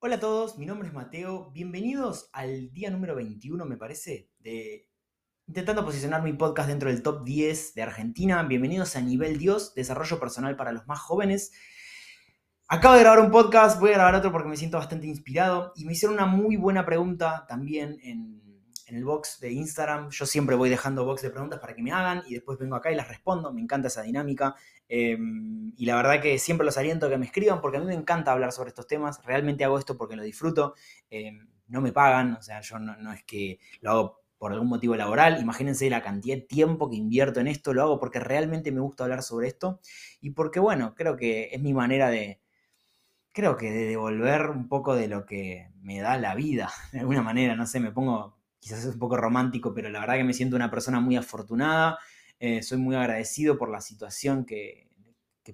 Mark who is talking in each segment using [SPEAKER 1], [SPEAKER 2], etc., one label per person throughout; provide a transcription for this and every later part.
[SPEAKER 1] Hola a todos, mi nombre es Mateo. Bienvenidos al día número 21, me parece, de intentando posicionar mi podcast dentro del top 10 de Argentina. Bienvenidos a Nivel Dios, desarrollo personal para los más jóvenes. Acabo de grabar un podcast, voy a grabar otro porque me siento bastante inspirado y me hicieron una muy buena pregunta también en, en el box de Instagram. Yo siempre voy dejando box de preguntas para que me hagan y después vengo acá y las respondo. Me encanta esa dinámica. Em, y la verdad que siempre los aliento a que me escriban porque a mí me encanta hablar sobre estos temas. Realmente hago esto porque lo disfruto. Em, no me pagan, o sea, yo no, es que lo hago por algún motivo laboral. Imagínense la cantidad de tiempo que invierto en esto. Lo hago porque realmente me gusta hablar sobre esto y porque, bueno, creo que es mi manera de, creo que de devolver un poco de lo que me da la vida, de alguna manera, no sé, me pongo, quizás es un poco romántico, pero la verdad que me siento una persona muy afortunada, eh, soy muy agradecido por la situación que,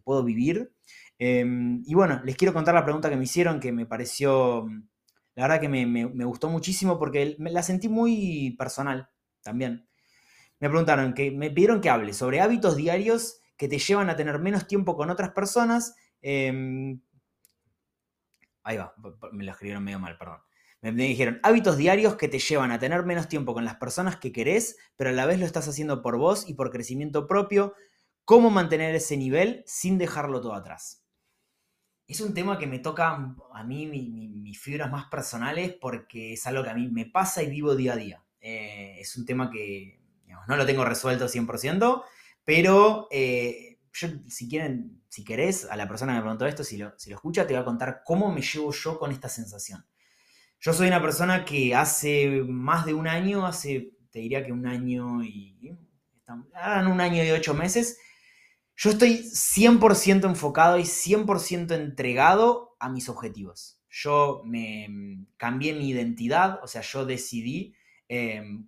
[SPEAKER 1] puedo vivir. Em, y bueno, les quiero contar la pregunta que me hicieron, que me pareció, la verdad que me, gustó muchísimo porque la sentí muy personal también. Me preguntaron, que me pidieron que hable sobre hábitos diarios que te llevan a tener menos tiempo con otras personas. Em, ahí va, me lo escribieron medio mal, perdón. Me dijeron, hábitos diarios que te llevan a tener menos tiempo con las personas que querés, pero a la vez lo estás haciendo por vos y por crecimiento propio. ¿Cómo mantener ese nivel sin dejarlo todo atrás? Es un tema que me toca a mí mis fibras más personales porque es algo que a mí me pasa y vivo día a día. Eh, es un tema que no lo tengo resuelto 100%, pero eh, yo, si quieren, si querés, a la persona que me preguntó esto, si lo, si lo escucha, te voy a contar cómo me llevo yo con esta sensación. Yo soy una persona que hace más de un año, hace, te diría que un año y... un año y ocho meses, yo estoy 100% enfocado y 100% entregado a mis objetivos. Yo me cambié mi identidad, o sea, yo decidí, em,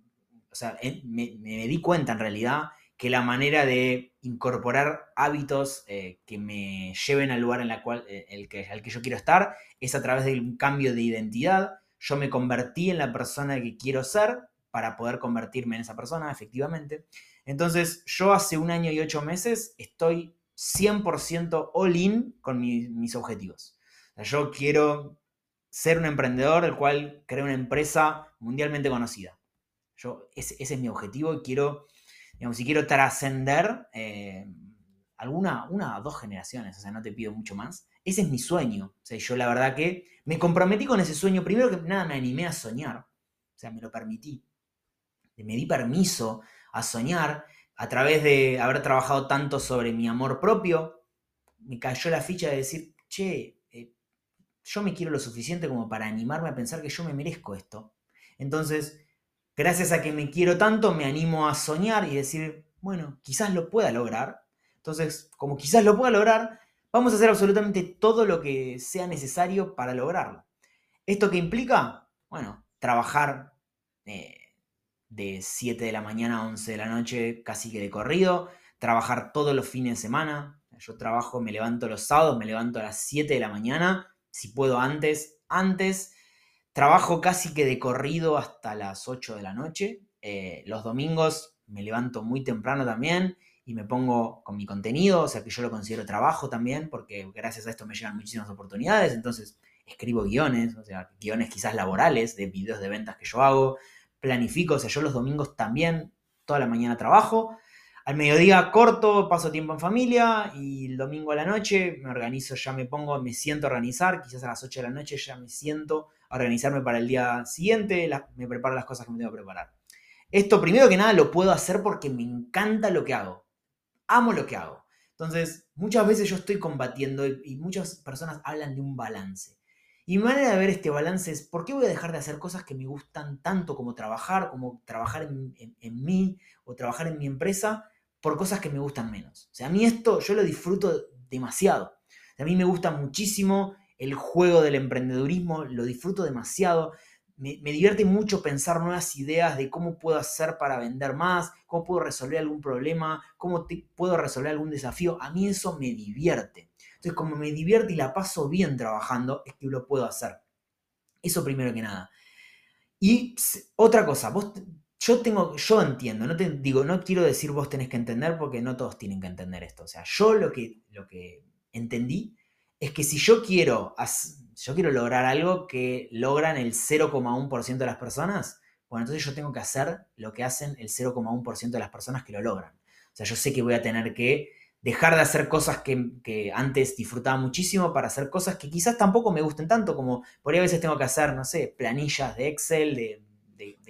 [SPEAKER 1] o sea, me, di cuenta en realidad que la manera de incorporar hábitos eh, que me lleven al lugar en la cual, eh, el que, al que yo quiero estar es a través de un cambio de identidad, yo me convertí en la persona que quiero ser para poder convertirme en esa persona, efectivamente. Entonces, yo hace un año y ocho meses estoy 100% all in con mis objetivos. yo quiero ser un emprendedor el cual cree una empresa mundialmente conocida. Yo, ese, es mi objetivo y quiero, digamos, si quiero trascender eh, alguna, una o dos generaciones, o sea, no te pido mucho más, ese es mi sueño. O sea, yo la verdad que me comprometí con ese sueño. Primero que nada me animé a soñar. O sea, me lo permití. Me di permiso a soñar a través de haber trabajado tanto sobre mi amor propio. Me cayó la ficha de decir, che, eh, yo me quiero lo suficiente como para animarme a pensar que yo me merezco esto. Entonces, gracias a que me quiero tanto, me animo a soñar y decir, bueno, quizás lo pueda lograr. Entonces, como quizás lo pueda lograr, Vamos a hacer absolutamente todo lo que sea necesario para lograrlo. ¿Esto qué implica? Bueno, trabajar eh, de 7 de la mañana a 11 de la noche casi que de corrido, trabajar todos los fines de semana. Yo trabajo, me levanto los sábados, me levanto a las 7 de la mañana, si puedo antes, antes. Trabajo casi que de corrido hasta las 8 de la noche. Eh, los domingos me levanto muy temprano también y me pongo con mi contenido, o sea que yo lo considero trabajo también, porque gracias a esto me llegan muchísimas oportunidades, entonces escribo guiones, o sea, guiones quizás laborales de videos de ventas que yo hago, planifico, o sea, yo los domingos también, toda la mañana trabajo, al mediodía corto, paso tiempo en familia y el domingo a la noche me organizo, ya me pongo, me siento a organizar, quizás a las 8 de la noche ya me siento a organizarme para el día siguiente, me preparo las cosas que me tengo que preparar. Esto primero que nada lo puedo hacer porque me encanta lo que hago amo lo que hago. Entonces, muchas veces yo estoy combatiendo y, muchas personas hablan de un balance. Y mi manera de ver este balance es, ¿por qué voy a dejar de hacer cosas que me gustan tanto como trabajar, como trabajar en, mí o trabajar en mi empresa, por cosas que me gustan menos? O sea, a mí esto yo lo disfruto demasiado. A mí me gusta muchísimo el juego del emprendedurismo, lo disfruto demasiado me, divierte mucho pensar nuevas ideas de cómo puedo hacer para vender más, cómo puedo resolver algún problema, cómo puedo resolver algún desafío. A mí eso me divierte. Entonces, como me divierte y la paso bien trabajando, es que lo puedo hacer. Eso primero que nada. Y otra cosa, vos, yo tengo, yo entiendo, no te digo, no quiero decir vos tenés que entender porque no todos tienen que entender esto. O sea, yo lo que, lo que entendí es que si yo quiero yo quiero lograr algo que logran el 0,1% de las personas, bueno, entonces yo tengo que hacer lo que hacen el 0,1% de las personas que lo logran. O sea, yo sé que voy a tener que dejar de hacer cosas que, antes disfrutaba muchísimo para hacer cosas que quizás tampoco me gusten tanto, como por ahí a veces tengo que hacer, no sé, planillas de Excel, de,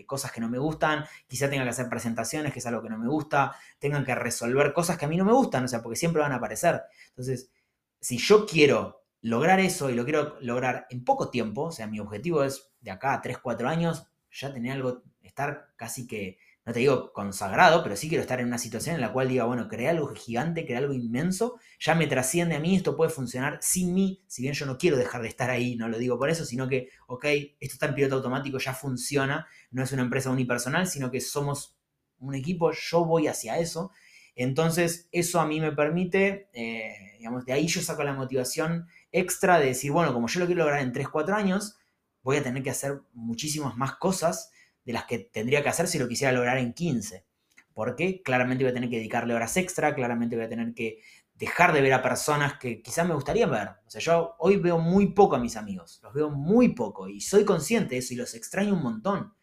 [SPEAKER 1] cosas que no me gustan, quizás tenga que hacer presentaciones, que es algo que no me gusta, tengan que resolver cosas que a mí no me gustan, o sea, porque siempre van a aparecer. Entonces, si yo quiero lograr eso y lo quiero lograr en poco tiempo, o sea, mi objetivo es de acá a 3, 4 años, ya tener algo, estar casi que no te digo consagrado, pero sí quiero estar en una situación en la cual diga, bueno, creé algo gigante, creé algo inmenso, ya me trasciende a mí, esto puede funcionar sin mí, si bien yo no quiero dejar de estar ahí, no lo digo por eso, sino que, ok, esto está en piloto automático, ya funciona, no es una empresa unipersonal, sino que somos un equipo, yo voy hacia eso. Entonces, eso a mí me permite, eh, digamos, de ahí yo saco la motivación extra de decir, bueno, como yo lo quiero lograr en 3, 4 años, voy a tener que hacer muchísimas más cosas de las que tendría que hacer si lo quisiera lograr en 15. Porque claramente voy a tener que dedicarle horas extra, claramente voy a tener que dejar de ver a personas que quizás me gustaría ver. O sea, yo hoy veo muy poco a mis amigos, los veo muy poco y soy consciente de eso y los extraño un montón.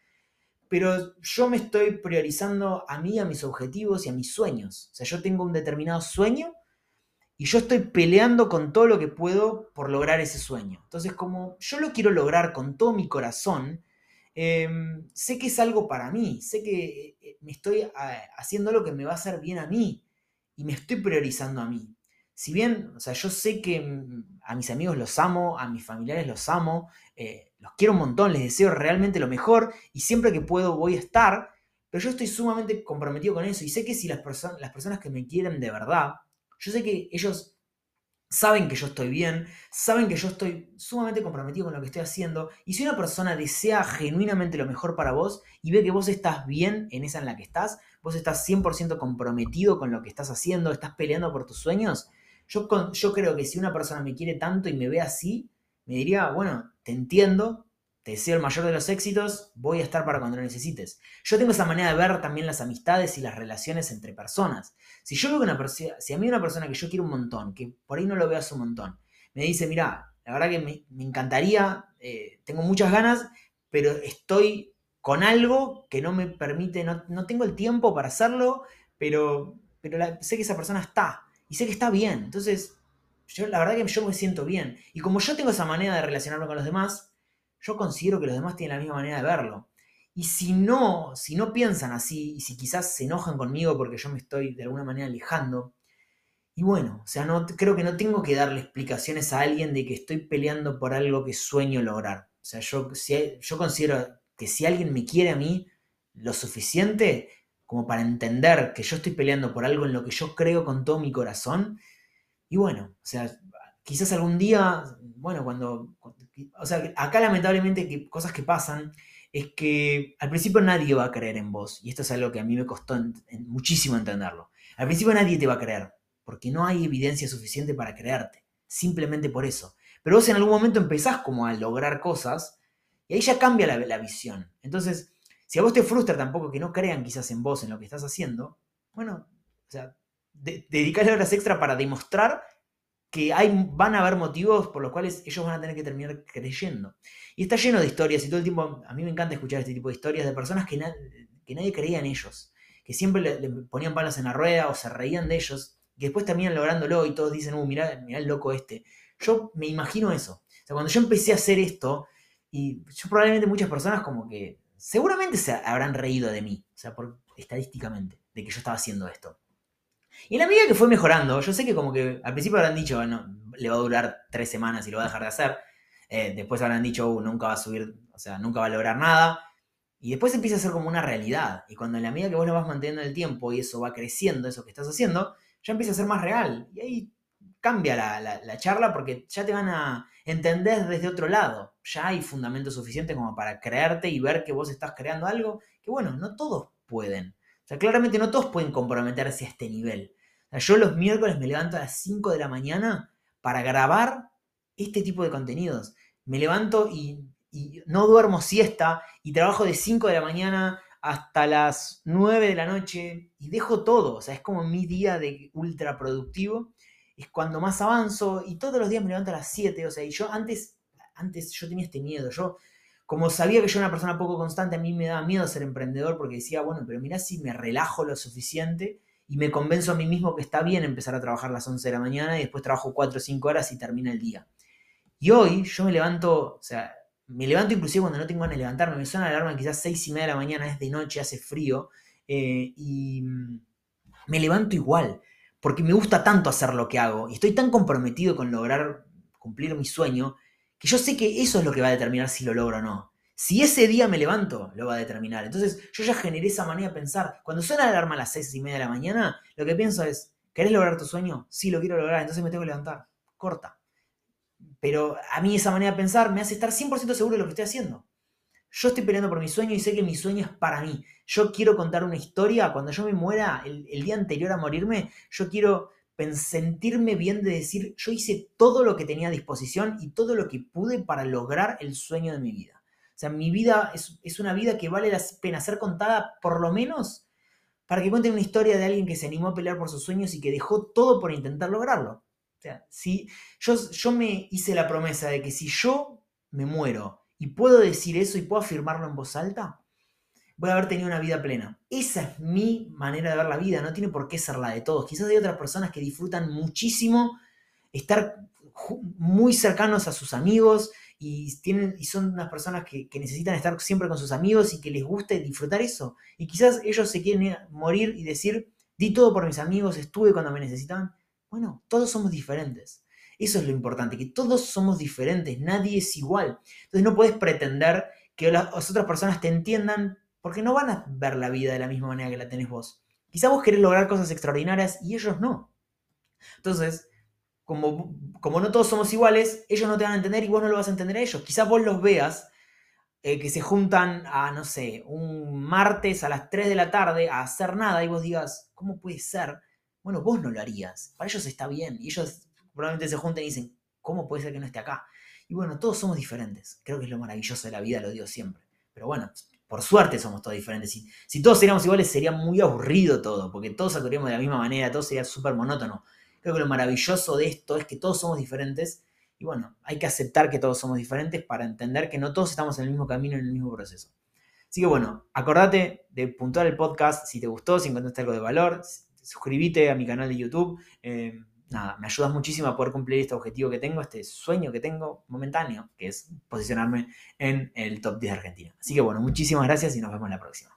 [SPEAKER 1] Pero yo me estoy priorizando a mí, a mis objetivos y a mis sueños. O sea, yo tengo un determinado sueño y yo estoy peleando con todo lo que puedo por lograr ese sueño. Entonces, como yo lo quiero lograr con todo mi corazón, Em, sé que es algo para mí, sé que eh, me estoy haciendo lo que me va a hacer bien a mí y me estoy priorizando a mí. Si bien, o sea, yo sé que mm, a mis amigos los amo, a mis familiares los amo, eh, los quiero un montón, les deseo realmente lo mejor y siempre que puedo voy a estar, pero yo estoy sumamente comprometido con eso y sé que si las, las personas que me quieren de verdad, yo sé que ellos saben que yo estoy bien, saben que yo estoy sumamente comprometido con lo que estoy haciendo, y si una persona desea genuinamente lo mejor para vos y ve que vos estás bien en esa en la que estás, vos estás 100% comprometido con lo que estás haciendo, estás peleando por tus sueños, yo, yo creo que si una persona me quiere tanto y me ve así, me diría, bueno, te entiendo, te deseo el mayor de los éxitos, voy a estar para cuando lo necesites. Yo tengo esa manera de ver también las amistades y las relaciones entre personas. Si yo veo que una persona, si a mí una persona que yo quiero un montón, que por ahí no lo veas un montón, me dice, mira, la verdad que me, encantaría, eh, tengo muchas ganas, pero estoy con algo que no me permite, no, tengo el tiempo para hacerlo, pero, pero sé que esa persona está y sé que está bien. Entonces, yo la verdad que yo me siento bien. Y como yo tengo esa manera de relacionarme con los demás, yo considero que los demás tienen la misma manera de verlo. Y si no, si no piensan así, y si quizás se enojan conmigo porque yo me estoy de alguna manera alejando, y bueno, o sea, no, creo que no tengo que darle explicaciones a alguien de que estoy peleando por algo que sueño lograr. O sea, yo, yo considero que si alguien me quiere a mí lo suficiente como para entender que yo estoy peleando por algo en lo que yo creo con todo mi corazón, y bueno, o sea, quizás algún día, bueno, cuando, o sea, acá lamentablemente cosas que pasan es que al principio nadie va a creer en vos, y esto es algo que a mí me costó muchísimo entenderlo. Al principio nadie te va a creer, porque no hay evidencia suficiente para creerte, simplemente por eso. Pero vos en algún momento empezás como a lograr cosas, y ahí ya cambia la, visión. Entonces, si a vos te frustra tampoco que no crean quizás en vos, en lo que estás haciendo, bueno, o sea, dedicarle horas extra para demostrar que hay, van a haber motivos por los cuales ellos van a tener que terminar creyendo. Y está lleno de historias y todo el tiempo, a mí me encanta escuchar este tipo de historias de personas que, que nadie creía en ellos, que siempre le, ponían palos en la rueda o se reían de ellos, que después terminan lográndolo y todos dicen, uh, mirá, el loco este. Yo me imagino eso. O sea, cuando yo empecé a hacer esto, y yo probablemente muchas personas como que seguramente se habrán reído de mí, o sea, estadísticamente, de que yo estaba haciendo esto. Y en la medida que fue mejorando, yo sé que como que al principio habrán dicho, bueno, le va a durar tres semanas y lo va a dejar de hacer. Eh, después habrán dicho, uh, nunca va a subir, o sea, nunca va a lograr nada. Y después empieza a ser como una realidad. Y cuando en la medida que vos lo vas manteniendo en el tiempo y eso va creciendo, eso que estás haciendo, ya empieza a ser más real. Y ahí cambia la, la charla porque ya te van a entender desde otro lado. Ya hay fundamento suficiente como para creerte y ver que vos estás creando algo que, bueno, no todos pueden. O sea, claramente no todos pueden comprometerse a este nivel. Yo los miércoles me levanto a las 5 de la mañana para grabar este tipo de contenidos. Me levanto y, no duermo siesta y trabajo de 5 de la mañana hasta las 9 de la noche y dejo todo. O sea, es como mi día de ultra productivo. Es cuando más avanzo y todos los días me levanto a las 7. O sea, y yo antes antes yo tenía este miedo. Yo, como sabía que yo era una persona poco constante, a mí me daba miedo ser emprendedor porque decía, bueno, pero mirá si me relajo lo suficiente y me convenzo a mí mismo que está bien empezar a trabajar a las 11 de la mañana y después trabajo 4 o 5 horas y termina el día. Y hoy yo me levanto, o sea, me levanto inclusive cuando no tengo ganas de levantarme, me suena la alarma quizás 6 y media de la mañana, es de noche, hace frío, eh, y me levanto igual, porque me gusta tanto hacer lo que hago, y estoy tan comprometido con lograr cumplir mi sueño, que yo sé que eso es lo que va a determinar si lo logro o no. Si ese día me levanto, lo va a determinar. Entonces, yo ya generé esa manera de pensar. Cuando suena la alarma a las 6 y media de la mañana, lo que pienso es, ¿querés lograr tu sueño? Sí, lo quiero lograr, entonces me tengo que levantar. Corta. Pero a mí esa manera de pensar me hace estar 100% seguro de lo que estoy haciendo. Yo estoy peleando por mi sueño y sé que mi sueño es para mí. Yo quiero contar una historia. Cuando yo me muera, el, el día anterior a morirme, yo quiero sentirme bien de decir, yo hice todo lo que tenía a disposición y todo lo que pude para lograr el sueño de mi vida. O sea, mi vida es, una vida que vale la pena ser contada por lo menos para que cuenten una historia de alguien que se animó a pelear por sus sueños y que dejó todo por intentar lograrlo. O sea, yo, yo me hice la promesa de que si yo me muero y puedo decir eso y puedo afirmarlo en voz alta, voy a haber tenido una vida plena. Esa es mi manera de ver la vida, no tiene por qué ser la de todos. Quizás hay otras personas que disfrutan muchísimo estar muy cercanos a sus amigos, y, tienen, y son unas personas que, necesitan estar siempre con sus amigos y que les guste disfrutar eso. Y quizás ellos se quieren morir y decir, di todo por mis amigos, estuve cuando me necesitaban. Bueno, todos somos diferentes. Eso es lo importante, que todos somos diferentes, nadie es igual. Entonces no puedes pretender que las otras personas te entiendan porque no van a ver la vida de la misma manera que la tenés vos. Quizás vos querés lograr cosas extraordinarias y ellos no. Entonces, como, como no todos somos iguales, ellos no te van a entender y vos no lo vas a entender a ellos. Quizás vos los veas eh, que se juntan a, no sé, un martes a las 3 de la tarde a hacer nada y vos digas, ¿cómo puede ser? Bueno, vos no lo harías. Para ellos está bien. Y ellos probablemente se junten y dicen, ¿cómo puede ser que no esté acá? Y bueno, todos somos diferentes. Creo que es lo maravilloso de la vida, lo digo siempre. Pero bueno, por suerte somos todos diferentes. Si, todos seríamos iguales sería muy aburrido todo, porque todos actuaríamos de la misma manera, todo sería súper monótono. Creo que lo maravilloso de esto es que todos somos diferentes y bueno, hay que aceptar que todos somos diferentes para entender que no todos estamos en el mismo camino, en el mismo proceso. Así que bueno, acordate de puntuar el podcast si te gustó, si encontraste algo de valor, suscríbete a mi canal de YouTube. Eh, nada, me ayudas muchísimo a poder cumplir este objetivo que tengo, este sueño que tengo momentáneo, que es posicionarme en el top 10 de Argentina. Así que bueno, muchísimas gracias y nos vemos la próxima.